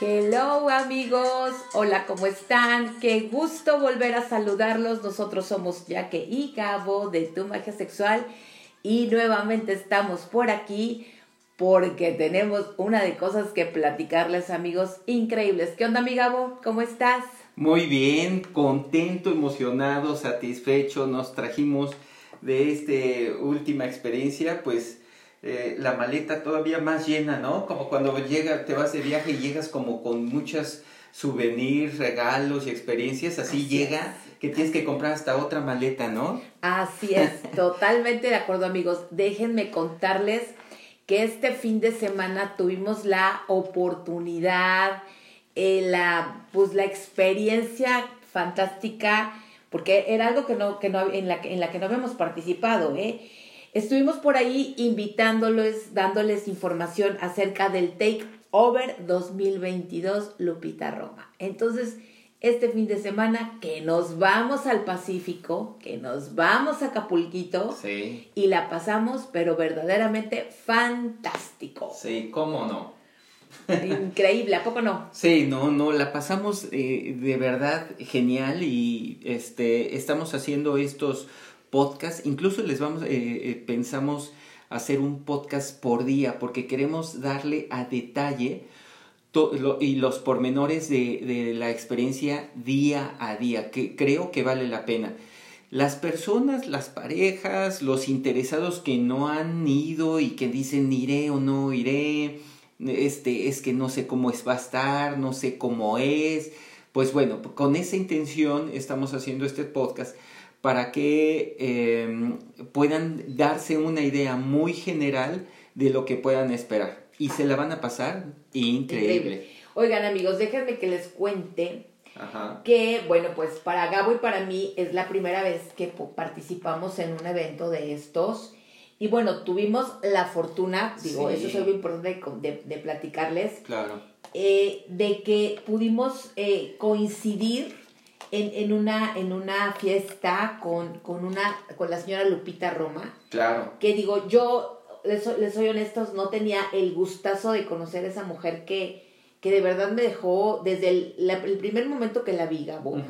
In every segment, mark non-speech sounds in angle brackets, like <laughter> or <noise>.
Hello amigos, hola, ¿cómo están? Qué gusto volver a saludarlos. Nosotros somos Jaque y Gabo de Tu Magia Sexual y nuevamente estamos por aquí porque tenemos una de cosas que platicarles amigos increíbles. ¿Qué onda mi Gabo? ¿Cómo estás? Muy bien, contento, emocionado, satisfecho. Nos trajimos de esta última experiencia, pues eh, la maleta todavía más llena, ¿no? Como cuando llega, te vas de viaje y llegas como con muchas souvenirs, regalos y experiencias, así, llega que tienes que comprar hasta otra maleta, ¿no? Así es, <laughs> totalmente de acuerdo amigos. Déjenme contarles que este fin de semana tuvimos la oportunidad, eh, la, pues la experiencia fantástica, porque era algo que no, que no, en, la, en la que no habíamos participado, ¿eh? Estuvimos por ahí invitándoles, dándoles información acerca del Take Over 2022 Lupita Roma. Entonces, este fin de semana que nos vamos al Pacífico, que nos vamos a Acapulquito y la pasamos, pero verdaderamente fantástico. Sí, cómo no. Increíble, ¿a poco no? Sí, no, no, la pasamos eh, de verdad genial y este estamos haciendo estos podcast. Incluso les vamos, eh, eh, pensamos hacer un podcast por día porque queremos darle a detalle y los pormenores de, de, la experiencia día a día, que creo que vale la pena. Las personas, las parejas, los interesados que no han ido y que dicen iré o no iré, este, es que no sé cómo es, va a estar, no sé cómo es. Pues bueno, con esa intención estamos haciendo este podcast para que em, puedan darse una idea muy general de lo que puedan esperar. Y se la van a pasar increíble. Oigan amigos, déjenme que les cuente que, bueno, pues para Gabo y para mí es la primera vez que participamos en un evento de estos. Y bueno, tuvimos la fortuna, digo, eso es algo importante de, de platicarles. Claro. Eh, de que pudimos eh, coincidir en, en, una, en una fiesta con, con, una, con la señora Lupita Roma. Claro. Que digo, yo, les, les soy honestos, no tenía el gustazo de conocer a esa mujer que, que de verdad me dejó, desde el, el primer momento que la vi, Gabo,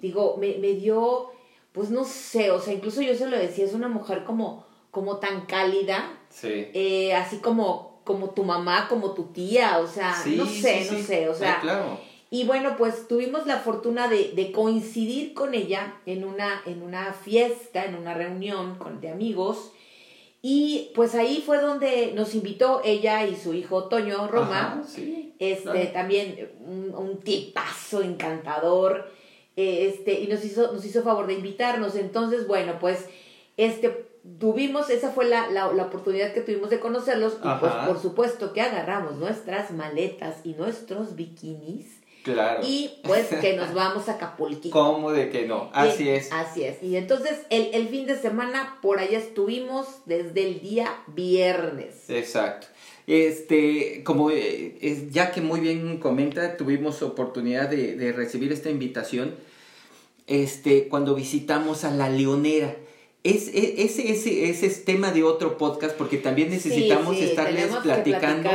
digo, me, me dio, pues no sé, o sea, incluso yo se lo decía, es una mujer como, como tan cálida, sí. eh, así como, como tu mamá, como tu tía, o sea, no sé, no sé, o sea, claro. Y bueno, pues tuvimos la fortuna de, de, coincidir con ella en una, en una fiesta, en una reunión con, de amigos. Y pues ahí fue donde nos invitó ella y su hijo Toño Roma. sí, este, también un, un, tipazo encantador. Este, y nos hizo, nos hizo favor de invitarnos. Entonces, bueno, pues, este, tuvimos, esa fue la, la, la oportunidad que tuvimos de conocerlos. Y pues, por supuesto que agarramos nuestras maletas y nuestros bikinis Claro. Y pues que nos vamos a Acapulquito. <laughs> ¿Cómo de que no? Así y, es. Así es. Y entonces el, el, fin de semana por allá estuvimos desde el día viernes. Exacto. Este, como eh, ya que muy bien comenta, tuvimos oportunidad de, de recibir esta invitación este, cuando visitamos a La Leonera. Es, es, ese, ese es tema de otro podcast porque también necesitamos sí, sí, estarles platicando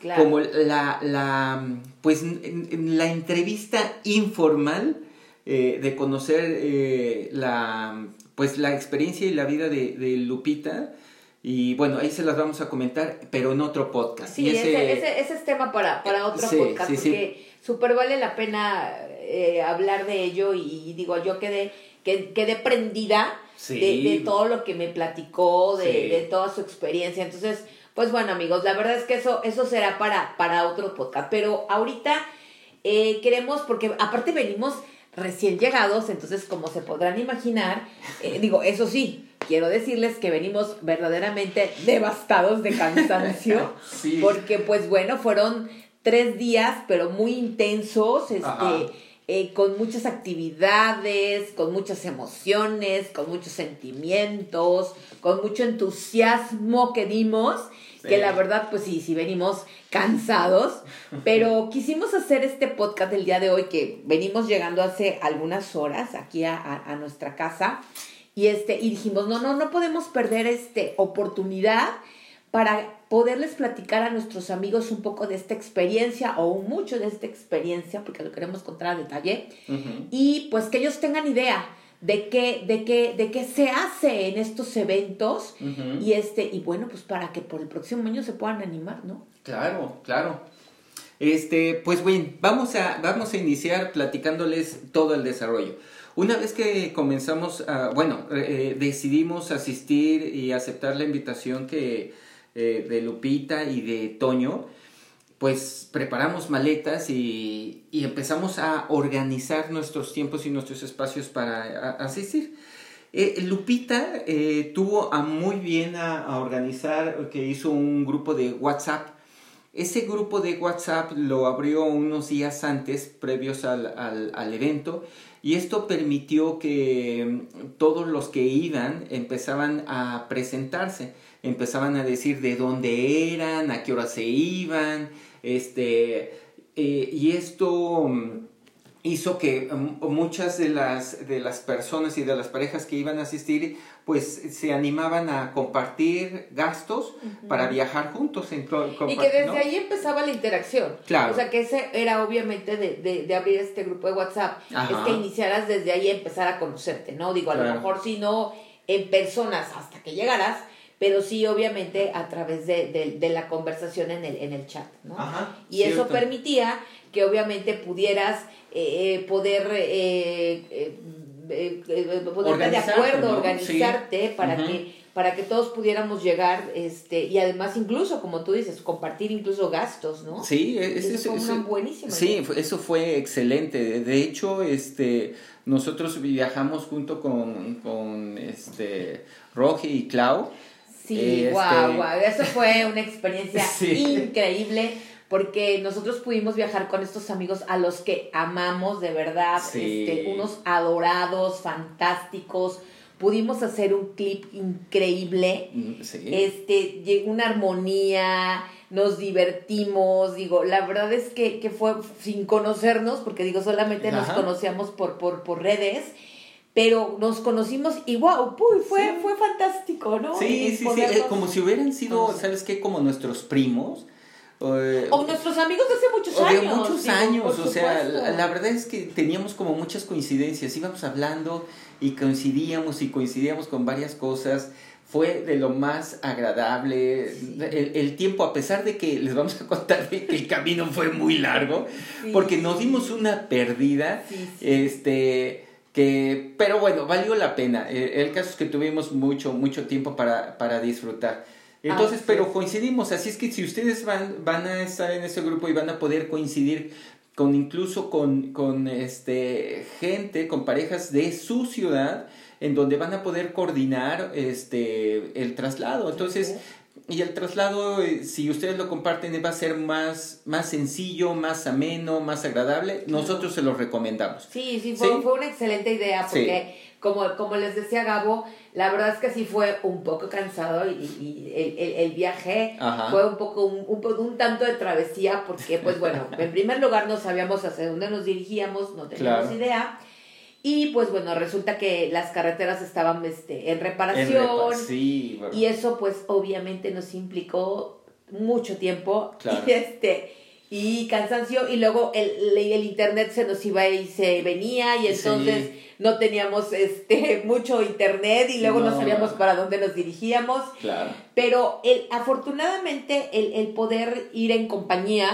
claro. como la, la, pues, la entrevista informal eh, de conocer eh, la, pues, la experiencia y la vida de, de, Lupita. Y bueno, ahí se las vamos a comentar, pero en otro podcast. Sí, y ese, ese, ese, es tema para, para otro sí, podcast, porque súper vale la pena eh, hablar de ello y, digo, yo quedé, quedé, quedé prendida Sí. De, de, todo lo que me platicó, de, sí. de, toda su experiencia. Entonces, pues bueno, amigos, la verdad es que eso, eso será para, para otro podcast. Pero ahorita eh, queremos, porque aparte venimos recién llegados, entonces como se podrán imaginar, eh, <laughs> digo, eso sí, quiero decirles que venimos verdaderamente devastados de cansancio, <laughs> sí. porque pues bueno, fueron tres días, pero muy intensos, este... Ajá eh, con muchas actividades, con muchas emociones, con muchos sentimientos, con mucho entusiasmo que dimos, sí. que la verdad, pues sí, sí venimos cansados, pero <laughs> quisimos hacer este podcast del día de hoy que venimos llegando hace algunas horas aquí a, a, a nuestra casa y este y dijimos no no no podemos perder este oportunidad para poderles platicar a nuestros amigos un poco de esta experiencia o mucho de esta experiencia, porque lo queremos contar a detalle, y pues que ellos tengan idea de qué, de qué, de qué se hace en estos eventos y este, y bueno, pues para que por el próximo año se puedan animar, ¿no? Claro, claro. Este, pues bien, vamos a, vamos a iniciar platicándoles todo el desarrollo. Una vez que comenzamos, a, bueno, eh, decidimos asistir y aceptar la invitación que de Lupita y de Toño, pues preparamos maletas y, empezamos a organizar nuestros tiempos y nuestros espacios para asistir. Eh, Lupita eh, tuvo a muy bien a, organizar, que hizo un grupo de WhatsApp. Ese grupo de WhatsApp lo abrió unos días antes, previos al, al evento, y esto permitió que mm, todos los que iban empezaban a presentarse, empezaban a decir de dónde eran, a qué hora se iban, este, eh, y esto mm, hizo que mm, muchas de las, de las personas y de las parejas que iban a asistir pues se animaban a compartir gastos para viajar juntos. En, y que desde ahí empezaba la interacción. Claro. O sea que ese era obviamente de, de, abrir este grupo de WhatsApp, es que iniciaras desde ahí a empezar a conocerte, ¿no? Digo, a lo mejor si no en personas hasta que llegaras, pero sí obviamente a través de, de, la conversación en el, en el chat, ¿no? y eso permitía que obviamente pudieras eh, eh, poder eh, ponerte de acuerdo, organizarte para que para que todos pudiéramos llegar este y además incluso como tú dices compartir incluso gastos no sí eso, fue una buenísima sí eso fue excelente. De hecho este nosotros viajamos junto con, con este Roge y Clau Sí, guau, este, guau. Eso fue una experiencia <laughs> increíble porque nosotros pudimos viajar con estos amigos a los que amamos de verdad, este, unos adorados, fantásticos. Pudimos hacer un clip increíble, mm, este, llegó una armonía, nos divertimos, digo, la verdad es que, que fue sin conocernos, porque digo, solamente nos conocíamos por, por, por redes, pero nos conocimos y wow, fue, fue fantástico, ¿no? Sí, sí, sí, eh, como si hubieran sido, ¿sabes qué? Como nuestros primos. Eh, o nuestros amigos de hace muchos años. De muchos años, o sea, la, verdad es que teníamos como muchas coincidencias, íbamos hablando y coincidíamos y coincidíamos con varias cosas. Fue de lo más agradable. El, el, tiempo, a pesar de que les vamos a contar que el camino fue muy largo, porque nos dimos una pérdida. Este que, pero bueno, valió la pena. Eh, el, caso es que tuvimos mucho, mucho tiempo para, para disfrutar. Entonces, pero coincidimos, así es que si ustedes van, van a estar en ese grupo y van a poder coincidir con incluso con, con este gente, con parejas de su ciudad, en donde van a poder coordinar este el traslado. Entonces, y el traslado, eh, si ustedes lo comparten, va a ser más, más sencillo, más ameno, más agradable. Nosotros se lo recomendamos. Sí, sí, fue, fue una excelente idea porque, como, como les decía Gabo, la verdad es que sí fue un poco cansado y, el, el, viaje fue un poco, un, un, tanto de travesía porque, pues bueno, <laughs> en primer lugar no sabíamos hacia dónde nos dirigíamos, no teníamos idea. Y pues bueno, resulta que las carreteras estaban este, en reparación. sí, Y eso pues obviamente nos implicó mucho tiempo. <laughs> Y este y cansancio y luego el, el internet se nos iba y se venía y entonces no teníamos este <laughs> mucho internet y luego no, sabíamos para dónde nos dirigíamos. Claro. Pero el, afortunadamente el, el poder ir en compañía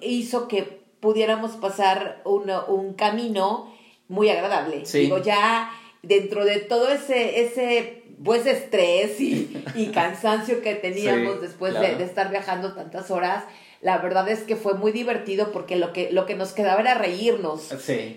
hizo que pudiéramos pasar un camino muy agradable. Digo, ya dentro de todo ese, ese pues estrés y, y <laughs> cansancio que teníamos después de, estar viajando tantas horas, la verdad es que fue muy divertido porque lo que, lo que nos quedaba era reírnos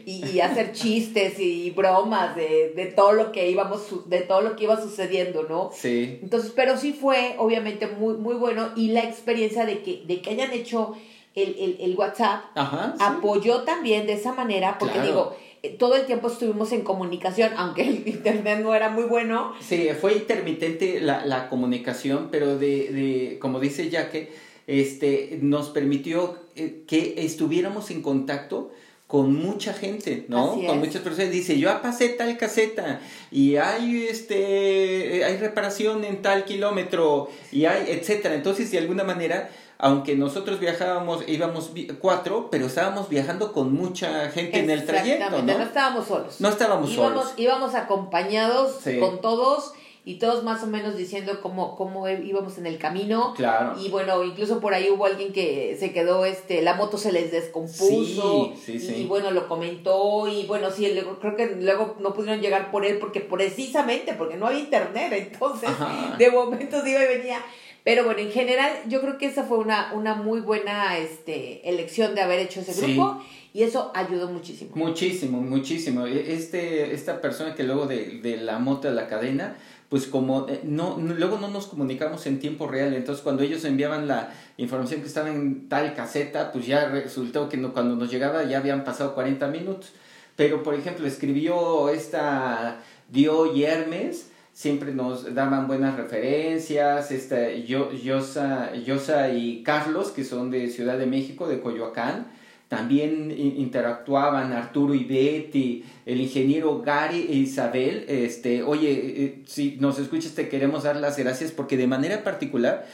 y, hacer chistes y bromas de, de, todo lo que íbamos, de todo lo que iba sucediendo, ¿no? Sí. Entonces, pero sí fue obviamente muy, muy bueno y la experiencia de que, de que hayan hecho el, el, el WhatsApp apoyó también de esa manera, porque digo, todo el tiempo estuvimos en comunicación, aunque el <laughs> internet no era muy bueno. Sí, fue intermitente la, la comunicación, pero de, de, como dice Jaque, este, nos permitió eh, que estuviéramos en contacto con mucha gente, ¿no? con muchas personas. Dice, yo pasé tal caseta y hay este, hay reparación en tal kilómetro y hay, etcétera. Entonces, de alguna manera, aunque nosotros viajábamos, íbamos cuatro, pero estábamos viajando con mucha gente en el trayecto, ¿no? no estábamos solos. No estábamos íbamos, solos. Íbamos acompañados con todos y todos más o menos diciendo cómo, cómo íbamos en el camino. Claro. Y bueno, incluso por ahí hubo alguien que se quedó, este, la moto se les descompuso. Sí, sí, sí. Y bueno, lo comentó. Y bueno, sí, creo que luego no pudieron llegar por él porque precisamente, porque no había internet. Entonces, de momentos iba y venía. Pero bueno, en general, yo creo que esa fue una, una muy buena este, elección de haber hecho ese grupo. Y eso ayudó muchísimo. Muchísimo, muchísimo. E, este, esta persona que luego de, de la moto de la cadena, pues como eh, no, luego no nos comunicamos en tiempo real, entonces cuando ellos enviaban la información que estaba en tal caseta, pues ya resultó que cuando nos llegaba ya habían pasado 40 minutos. Pero por ejemplo, escribió esta Dio Yermes, siempre nos daban buenas referencias, esta Yosa, Yosa y Carlos, que son de Ciudad de México, de Coyoacán, también interactuaban Arturo y Betty, el ingeniero Gary e Isabel. Este, oye, eh, si nos escuchas, te queremos dar las gracias porque de manera particular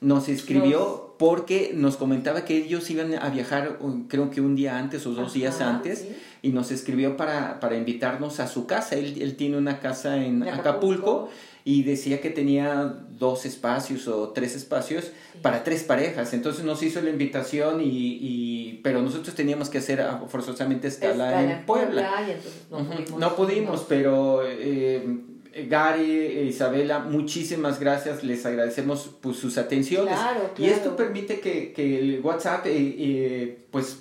nos escribió porque nos comentaba que ellos iban a viajar, creo que un día antes o dos días antes, y nos escribió para, para invitarnos a su casa. Él, él tiene una casa en Acapulco y decía que tenía dos espacios o tres espacios para tres parejas. Entonces nos hizo la invitación y, y pero nosotros teníamos que hacer forzosamente escala, en Puebla. no, pudimos, pero eh, Gary e Isabela, muchísimas gracias, les agradecemos pues, sus atenciones. Y esto permite que, que el WhatsApp eh, eh, pues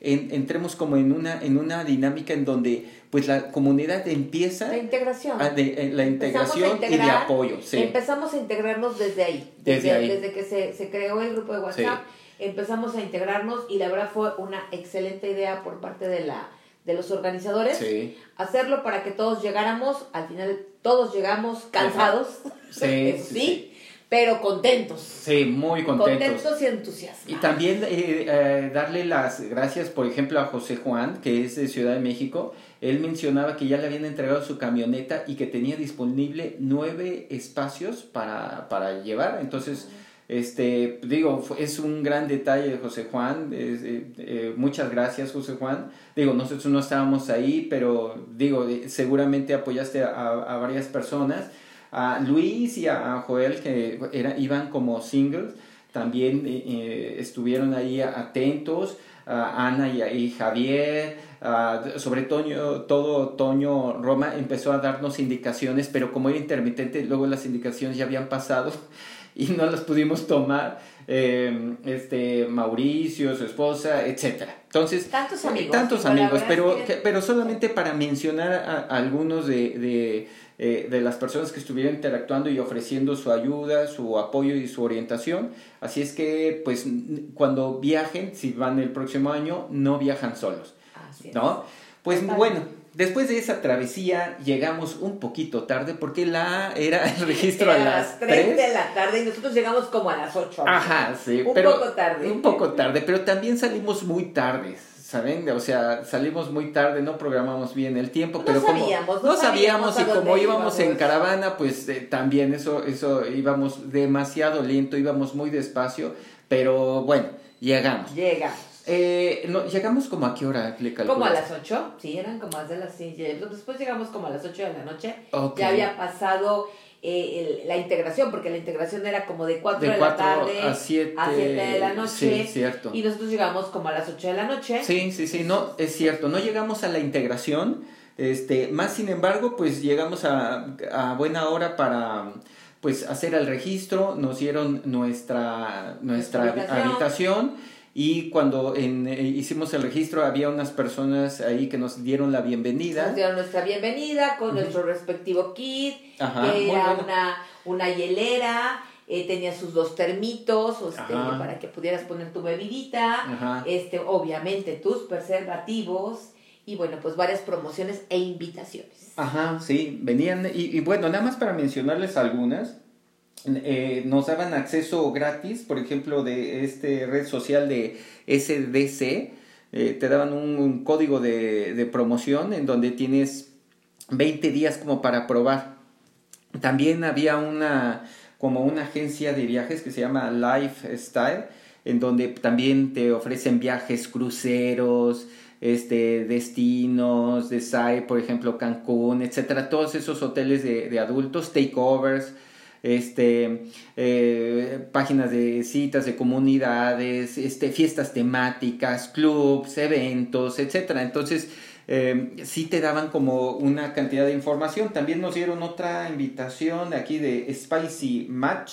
entremos como en una, en una dinámica en donde pues la comunidad empieza... La integración. de, la integración y de apoyo. Empezamos a integrarnos desde ahí. Desde, desde, que se, se, creó el grupo de WhatsApp, empezamos a integrarnos y la verdad fue una excelente idea por parte de la de los organizadores, hacerlo para que todos llegáramos, al final todos llegamos cansados, <laughs> sí, sí, pero contentos. Sí, muy contentos. Contentos y entusiasmados. Y también eh, eh, darle las gracias, por ejemplo, a José Juan, que es de Ciudad de México. Él mencionaba que ya le habían entregado su camioneta y que tenía disponible nueve espacios para, para llevar. Entonces, este, digo, es un gran detalle de José Juan. Eh, muchas gracias, José Juan. Digo, nosotros no estábamos ahí, pero digo, seguramente apoyaste a, a varias personas a Luis y a, Joel, que era, iban como singles, también eh, eh, estuvieron ahí atentos, a Ana y, Javier, sobre Toño, todo Toño Roma empezó a darnos indicaciones, pero como era intermitente, luego las indicaciones ya habían pasado y no las pudimos tomar. Eh, este Mauricio, su esposa, etcétera. Entonces, tantos amigos, tantos amigos, pero, pero solamente para mencionar a, algunos de eh, de las personas que estuvieron interactuando y ofreciendo su ayuda, su apoyo y su orientación. Así es que, pues, cuando viajen, si van el próximo año, no viajan solos. ¿No? Pues bueno, después de esa travesía llegamos un poquito tarde porque la era el <laughs> registro a las 3 de la tarde y nosotros llegamos como a las 8. Ajá, sí. Un poco tarde. Un poco tarde, pero también salimos muy tardes. ¿saben? O sea, salimos muy tarde, no programamos bien el tiempo, pero como no, sabíamos, y como íbamos, en caravana, pues eh, también eso, eso íbamos demasiado lento, íbamos muy despacio, pero bueno, llegamos. Llegamos. Eh, no, llegamos como a qué hora le Como a las 8, sí, eran como más de las 6. Después llegamos como a las 8 de la noche. Ya había pasado eh, la integración, porque la integración era como de 4 de, la tarde a 7 de la noche. Sí, cierto. Y nosotros llegamos como a las 8 de la noche. Sí, sí, sí, no, es cierto, no llegamos a la integración, este, más sin embargo, pues llegamos a, a buena hora para pues hacer el registro, nos dieron nuestra, nuestra, habitación y cuando en, eh, hicimos el registro había unas personas ahí que nos dieron la bienvenida. Nos dieron nuestra bienvenida con nuestro respectivo kit, que era una, una hielera, eh, tenía sus dos termitos este, para que pudieras poner tu bebidita, este, obviamente tus preservativos y bueno, pues varias promociones e invitaciones. Ajá, sí, venían y, y bueno, nada más para mencionarles algunas. Eh, nos daban acceso gratis, por ejemplo, de este red social de SDC, eh, te daban un, código de, promoción en donde tienes 20 días como para probar. También había una, como una agencia de viajes que se llama Lifestyle, en donde también te ofrecen viajes cruceros, este, destinos, de SAI, por ejemplo, Cancún, etcétera, todos esos hoteles de, de adultos, takeovers, este, eh, páginas de citas de comunidades, este, fiestas temáticas, clubs, eventos, etcétera. Entonces, eh, sí te daban como una cantidad de información. También nos dieron otra invitación aquí de Spicy Match,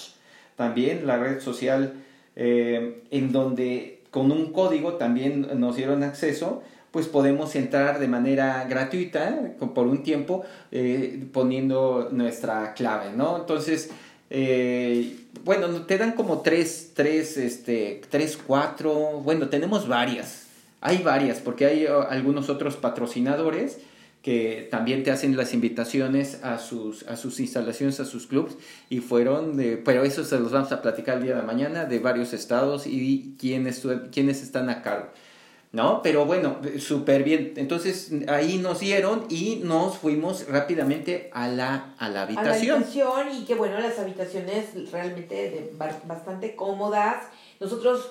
también la red social eh, en donde con un código también nos dieron acceso pues podemos entrar de manera gratuita por un tiempo eh, poniendo nuestra clave, ¿no? Entonces, eh, bueno, te dan como tres, tres, este, tres, cuatro, bueno, tenemos varias, hay varias, porque hay uh, algunos otros patrocinadores que también te hacen las invitaciones a sus, a sus instalaciones, a sus clubs, y fueron, de, pero eso se los vamos a platicar el día de mañana, de varios estados y quiénes, quiénes están a cargo. ¿No? Pero bueno, súper bien. Entonces ahí nos dieron y nos fuimos rápidamente a la, a la habitación. A la habitación y que bueno, las habitaciones realmente bastante cómodas. Nosotros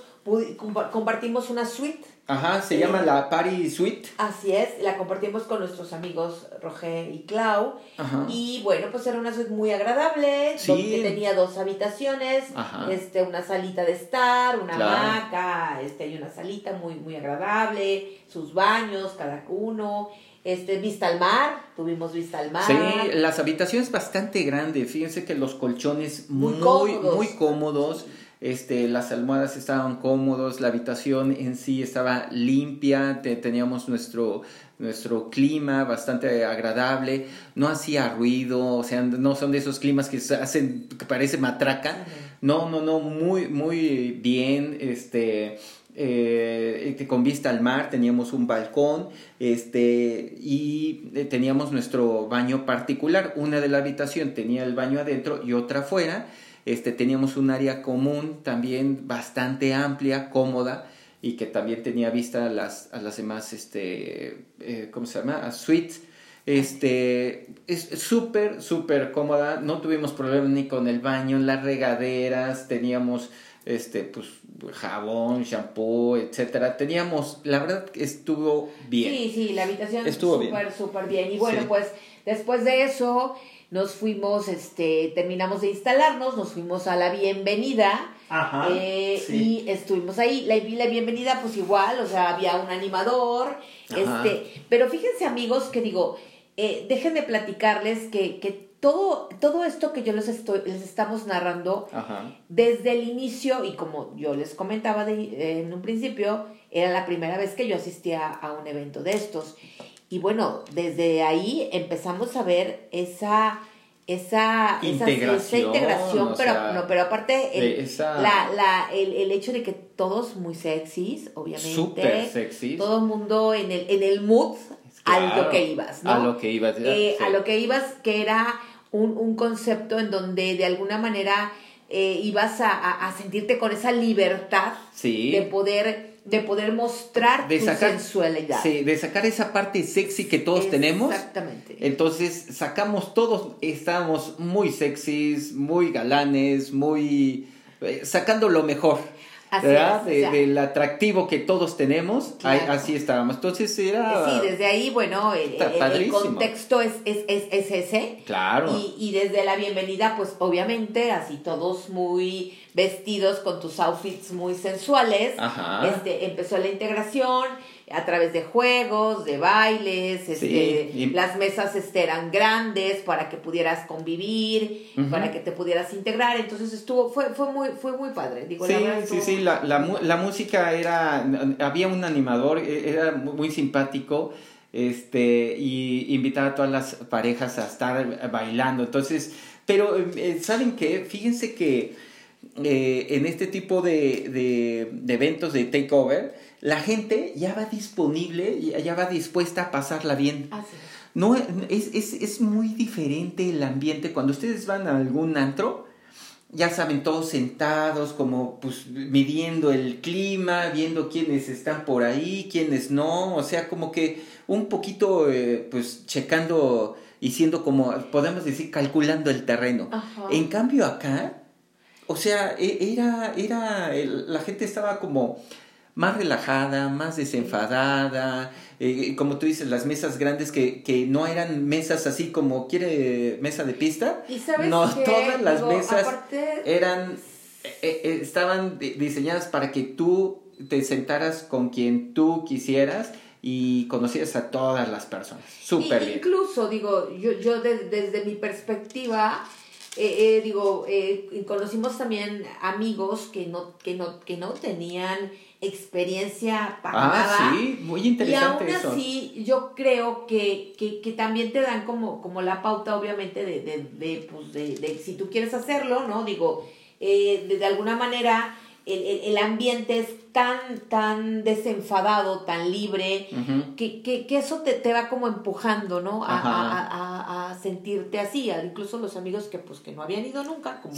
compartimos una suite Ajá, se llama la Party Suite. Así es, la compartimos con nuestros amigos Roger y Clau. Ajá. Y bueno, pues era una suite muy agradable, sí. donde tenía dos habitaciones, este, una salita de estar, una hamaca, este, hay una salita muy, muy agradable, sus baños, cada uno. Este, vista al mar, tuvimos vista al mar. Sí, las habitaciones bastante grandes, fíjense que los colchones muy, muy cómodos este, las almohadas estaban cómodos, la habitación en sí estaba limpia, teníamos nuestro, nuestro clima bastante agradable, no hacía ruido, o sea, no son de esos climas que hacen, que parece matraca, no, no, no, muy, muy bien, este, eh, con vista al mar, teníamos un balcón este, y eh, teníamos nuestro baño particular. Una de la habitación tenía el baño adentro y otra afuera. Este, teníamos un área común también bastante amplia, cómoda y que también tenía vista a las, a las demás, este, eh, ¿cómo se llama? A suites. Este, es súper, súper cómoda. No tuvimos problemas ni con el baño, las regaderas, teníamos este, pues, jabón, shampoo, etcétera. Teníamos, la verdad estuvo bien. Sí, sí, la habitación estuvo súper, súper bien. Y bueno, pues después de eso, nos fuimos, este, terminamos de instalarnos, nos fuimos a la bienvenida. Ajá, eh, Y estuvimos ahí. La, la bienvenida, pues igual, o sea, había un animador. Este, pero fíjense, amigos, que digo, eh, déjenme platicarles que, que todo, todo esto que yo les, estoy, les estamos narrando, desde el inicio, y como yo les comentaba de, en un principio, era la primera vez que yo asistía a un evento de estos. Y bueno, desde ahí empezamos a ver esa esa integración, esa, integración pero no pero aparte el, la, la, el, el, hecho de que todos muy sexys obviamente. Súper sexys. Todo el mundo en el en el mood a lo que ibas no a lo que ibas eh, a lo que ibas que era un, un concepto en donde de alguna manera eh, ibas a, a, sentirte con esa libertad de poder de poder mostrar de tu sacar, sensualidad. Sí, de sacar esa parte sexy que todos tenemos. Exactamente. Entonces sacamos todos, estábamos muy sexys, muy galanes, muy... Eh, sacando lo mejor. ¿verdad? del atractivo que todos tenemos, así estábamos. Entonces era... Sí, desde ahí, bueno, el, contexto es, es, es, ese. Claro. Y, y desde la bienvenida, pues obviamente, así todos muy vestidos con tus outfits muy sensuales. Ajá. Este, empezó la integración a través de juegos, de bailes, este, las mesas este, eran grandes para que pudieras convivir, para que te pudieras integrar, entonces estuvo, fue, fue muy, fue muy padre. Digo, sí, la sí, sí, la, la, la música era, había un animador, e, era muy simpático, este, y invitaba a todas las parejas a estar bailando, entonces, pero, eh, ¿saben qué? Fíjense que eh, en este tipo de, de, de eventos de takeover, la gente ya va disponible, ya va dispuesta a pasarla bien. No, es, es, es, muy diferente el ambiente. Cuando ustedes van a algún antro, ya saben, todos sentados, como pues midiendo el clima, viendo quiénes están por ahí, quiénes no, o sea, como que un poquito, eh, pues checando y siendo como, podemos decir, calculando el terreno. En cambio acá, o sea, e, era, era, la gente estaba como más relajada, más desenfadada, eh, como tú dices, las mesas grandes que, que no eran mesas así como quiere mesa de pista. ¿Y sabes no, todas las mesas eran, eh, estaban diseñadas para que tú te sentaras con quien tú quisieras y conocías a todas las personas. Súper bien. Incluso, digo, yo, yo desde mi perspectiva, eh, eh, digo, eh, conocimos también amigos que no, que no, que no tenían experiencia para ah, nada. sí, muy interesante y aún así, yo creo que, que, que, también te dan como, como la pauta, obviamente, de, de, de, pues de, de si tú quieres hacerlo, ¿no? Digo, eh, de, de alguna manera el, el, el, ambiente es tan, tan desenfadado, tan libre, que, que, que, eso te, te, va como empujando, ¿no? A, a, a, a, sentirte así. Incluso los amigos que, pues, que no habían ido nunca, como,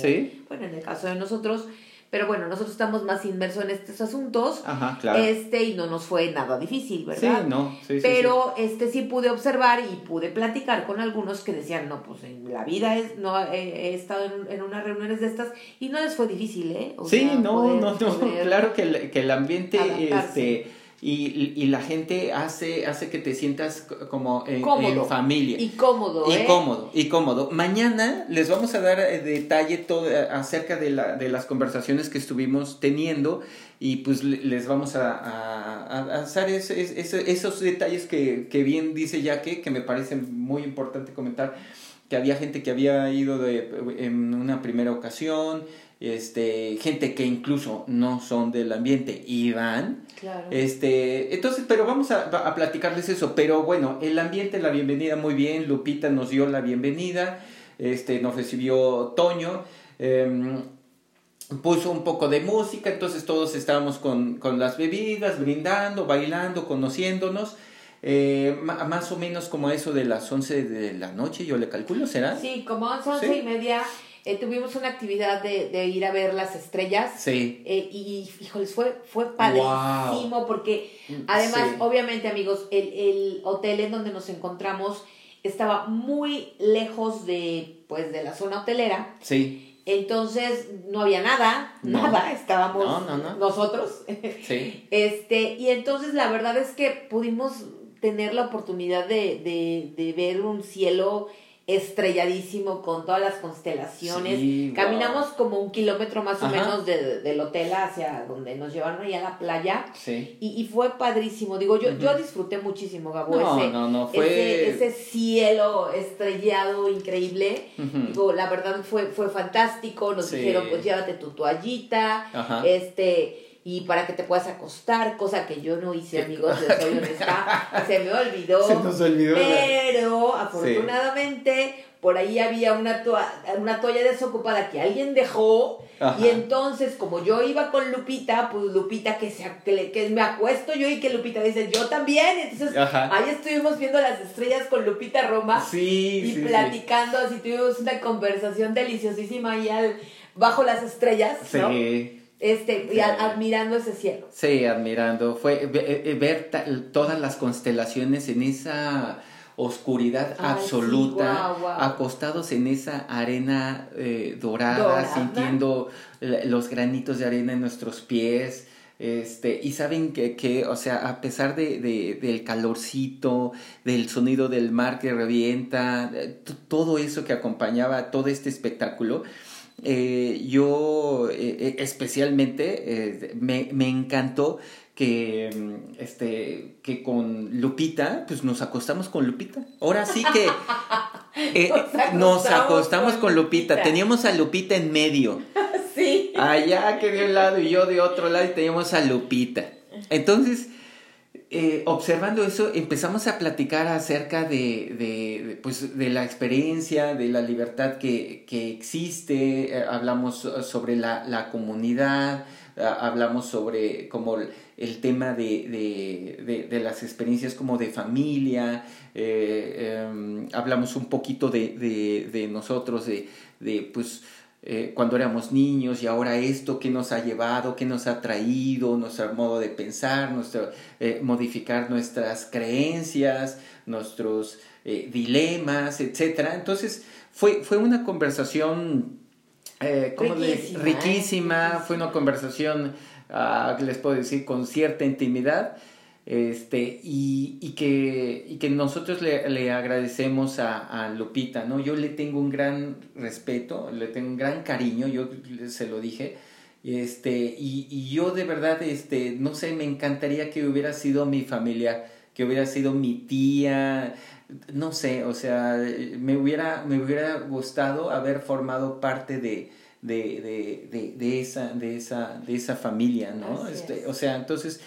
bueno, en el caso de nosotros, pero bueno, nosotros estamos más inmersos en estos asuntos. Ajá, claro. Este, y no nos fue nada difícil, ¿verdad? Sí, no. Sí, Pero sí, este sí pude observar y pude platicar con algunos que decían, no, pues en la vida es, no he, he estado en, en, unas reuniones de estas y no les fue difícil, ¿eh? O sí, sea, no, poder, no, no, <laughs> claro que el, que el ambiente, adaptarse. este y, y, la gente hace, hace que te sientas como en, en familia. Y cómodo. ¿eh? Y cómodo, y cómodo. Mañana les vamos a dar eh, detalle todo eh, acerca de, la, de las conversaciones que estuvimos teniendo y pues les vamos a, a, a hacer ese, ese, esos detalles que, que bien dice Yaque, que me parece muy importante comentar, que había gente que había ido de, en una primera ocasión, este, gente que incluso no son del ambiente y van. Claro. Este, entonces, pero vamos a, a, platicarles eso. Pero bueno, el ambiente, la bienvenida muy bien. Lupita nos dio la bienvenida. Este, nos recibió Toño. Eh, puso un poco de música, entonces todos estábamos con, con las bebidas, brindando, bailando, conociéndonos. Eh, más o menos como eso de las 11 de la noche, yo le calculo, ¿será? Sí, como 11 ¿Sí? y media eh, tuvimos una actividad de, de, ir a ver las estrellas. Sí. Eh, y, híjoles, fue, fue padrísimo wow. porque además, sí. obviamente, amigos, el, el hotel en donde nos encontramos estaba muy lejos de, pues, de la zona hotelera. Sí. Entonces no había nada, no. nada, estábamos no, no, nosotros. Sí. <laughs> Este, y entonces la verdad es que pudimos tener la oportunidad de, de, de ver un cielo estrelladísimo con todas las constelaciones. Sí, Caminamos como un kilómetro más o Ajá. menos de, del hotel hacia donde nos llevaron allá a la playa. Sí. Y, y fue padrísimo. Digo, yo, uh -huh. yo disfruté muchísimo, Gabo, no, ese, no, no, fue... ese, ese, cielo estrellado increíble. Uh -huh. Digo, la verdad fue, fue fantástico. Nos sí. dijeron, pues llévate tu toallita. Ajá. Este y para que te puedas acostar, cosa que yo no hice, amigos, <laughs> les soy honesta, se me olvidó. Se nos olvidó. Pero afortunadamente sí. por ahí había una, to una toalla desocupada que alguien dejó Ajá. y entonces como yo iba con Lupita, pues Lupita que, se, que, que, me acuesto yo y que Lupita dice yo también, entonces Ajá. ahí estuvimos viendo las estrellas con Lupita Roma sí, y sí, platicando, así tuvimos una conversación deliciosísima ahí al, bajo las estrellas, ¿no? Sí este, sí. admirando ese cielo. Sí, admirando. Fue ver, ver todas las constelaciones en esa oscuridad Ay, absoluta, sí, wow, wow. acostados en esa arena eh, dorada, dorada, sintiendo los granitos de arena en nuestros pies. Este, y saben que, que, o sea, a pesar de, de, del calorcito, del sonido del mar que revienta, todo eso que acompañaba todo este espectáculo, eh, yo eh, especialmente eh, me, me, encantó que mm, este que con Lupita pues nos acostamos con Lupita ahora sí que <laughs> eh, nos, acostamos nos acostamos con, con Lupita. Lupita. teníamos a Lupita en medio <laughs> sí allá que de un lado y yo de otro lado y teníamos a Lupita entonces eh, observando eso, empezamos a platicar acerca de, de, pues, de la experiencia, de la libertad que, que existe, eh, hablamos sobre la, la comunidad, eh, hablamos sobre como el tema de, de, las experiencias como de familia, eh, hablamos un poquito de, nosotros, de, de pues, eh, cuando éramos niños y ahora esto que nos ha llevado, que nos ha traído, nuestro modo de pensar, nuestro, eh, modificar nuestras creencias, nuestros eh, dilemas, etc. Entonces fue, fue una conversación riquísima, riquísima fue una conversación, uh, les puedo decir, con cierta intimidad este, y, y, que, y que nosotros le, le agradecemos a, a, Lupita, ¿no? Yo le tengo un gran respeto, le tengo un gran cariño, yo se lo dije, este, y, y yo de verdad, este, no sé, me encantaría que hubiera sido mi familia, que hubiera sido mi tía, no sé, o sea, me hubiera, me hubiera gustado haber formado parte de, de, de, de, de esa, de, esa, de esa familia, ¿no? Este, o sea, entonces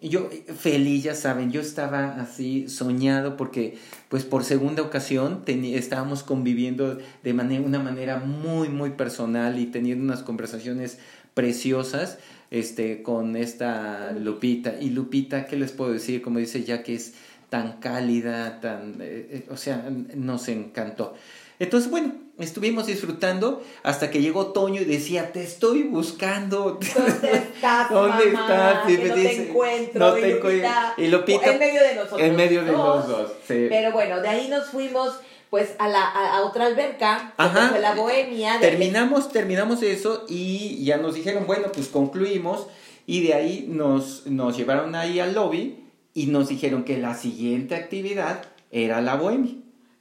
yo feliz, ya saben, yo estaba así soñado porque pues por segunda ocasión estábamos conviviendo de manera, una manera muy, muy personal y teniendo unas conversaciones preciosas este, con esta Lupita. Y Lupita, ¿qué les puedo decir? Como dice ya que es tan cálida, tan, eh, eh, o sea, nos encantó. Entonces, bueno, estuvimos disfrutando hasta que llegó Toño y decía, te estoy buscando. ¿Dónde estás, <laughs> ¿Dónde estás? Y me no dice, te encuentro. No te encuentro. Y Lupita. En medio de nosotros. En medio de los dos, sí. Pero bueno, de ahí nos fuimos pues a la a, otra alberca, Ajá. la bohemia. terminamos, terminamos eso y ya nos dijeron, bueno, pues concluimos y de ahí nos, nos llevaron ahí al lobby y nos dijeron que la siguiente actividad era la bohemia.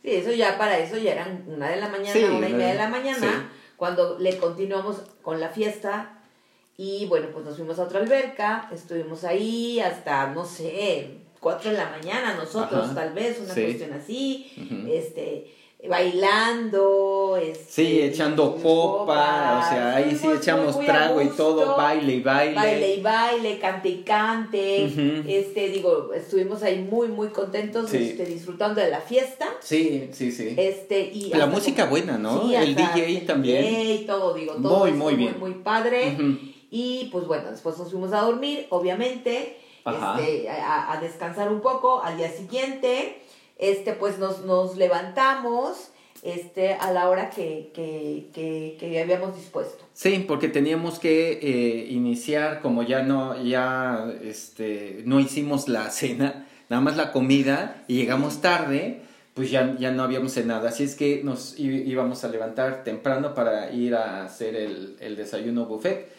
Sí, eso ya para eso ya eran una de la mañana, una y media de la mañana, cuando le continuamos con la fiesta. Y bueno, pues nos fuimos a otra alberca, estuvimos ahí hasta, no sé, cuatro de la mañana nosotros, tal vez, una cuestión así. Este bailando, este, sí, echando copa, o sea, ahí sí echamos trago y todo, baile y baile. Baile y baile, cante y cante, este, digo, estuvimos ahí muy, muy contentos, este, disfrutando de la fiesta. Sí, sí, sí. Este, y la música buena, ¿no? el DJ también. y todo, digo, todo muy, muy bien. Muy, padre. Y pues bueno, después nos fuimos a dormir, obviamente, este, a, a descansar un poco al día siguiente este, pues nos, nos levantamos este, a la hora que, que, que, que habíamos dispuesto. Sí, porque teníamos que eh, iniciar, como ya no, ya este, no hicimos la cena, nada más la comida, y llegamos tarde, pues ya, ya no habíamos cenado. Así es que nos íbamos a levantar temprano para ir a hacer el, el desayuno buffet.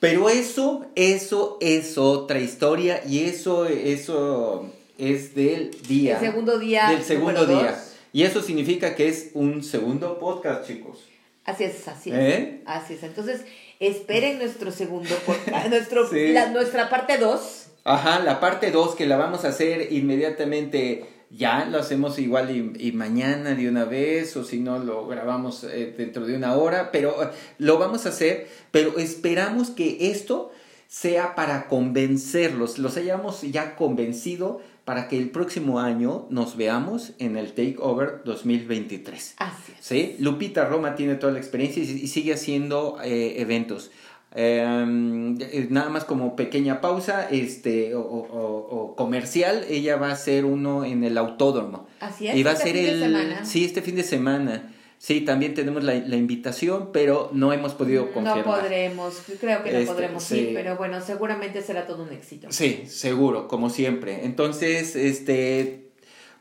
Pero eso, eso es otra historia y eso, eso es del día. El segundo día. Del segundo día. Y eso significa que es un segundo podcast, chicos. Así es, así es. ¿Eh? Así es. Entonces, esperen nuestro segundo podcast, <laughs> nuestro, nuestra parte 2. Ajá, la parte 2 que la vamos a hacer inmediatamente. Ya lo hacemos igual y, mañana de una vez, o si no lo grabamos eh, dentro de una hora, pero eh, lo vamos a hacer, pero esperamos que esto sea para convencerlos, los hayamos ya convencido para que el próximo año nos veamos en el Takeover 2023. Así es. ¿Sí? Lupita Roma tiene toda la experiencia y, sigue haciendo eh, eventos. Eh, nada más como pequeña pausa este o, comercial ella va a hacer uno en el autódromo así es y va a este ser el sí este fin de semana Sí, también tenemos la, invitación, pero no hemos podido confirmar. No podremos, creo que no este, podremos ir, pero bueno, seguramente será todo un éxito. Sí, seguro, como siempre. Entonces, este,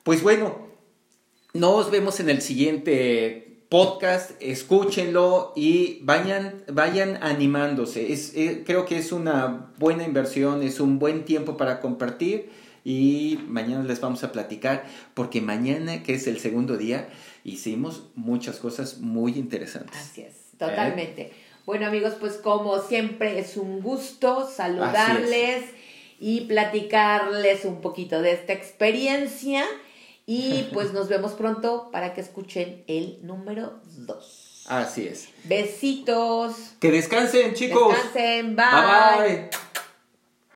pues bueno, nos vemos en el siguiente podcast, escúchenlo y vayan, vayan animándose. Es, eh, creo que es una buena inversión, es un buen tiempo para compartir y mañana les vamos a platicar porque mañana, que es el segundo día, hicimos muchas cosas muy interesantes. Así es, totalmente. Bueno amigos, pues como siempre es un gusto saludarles y platicarles un poquito de esta experiencia y <laughs> pues nos vemos pronto para que escuchen el número 2. Así es. Besitos. Que descansen chicos. Descansen. bye. bye.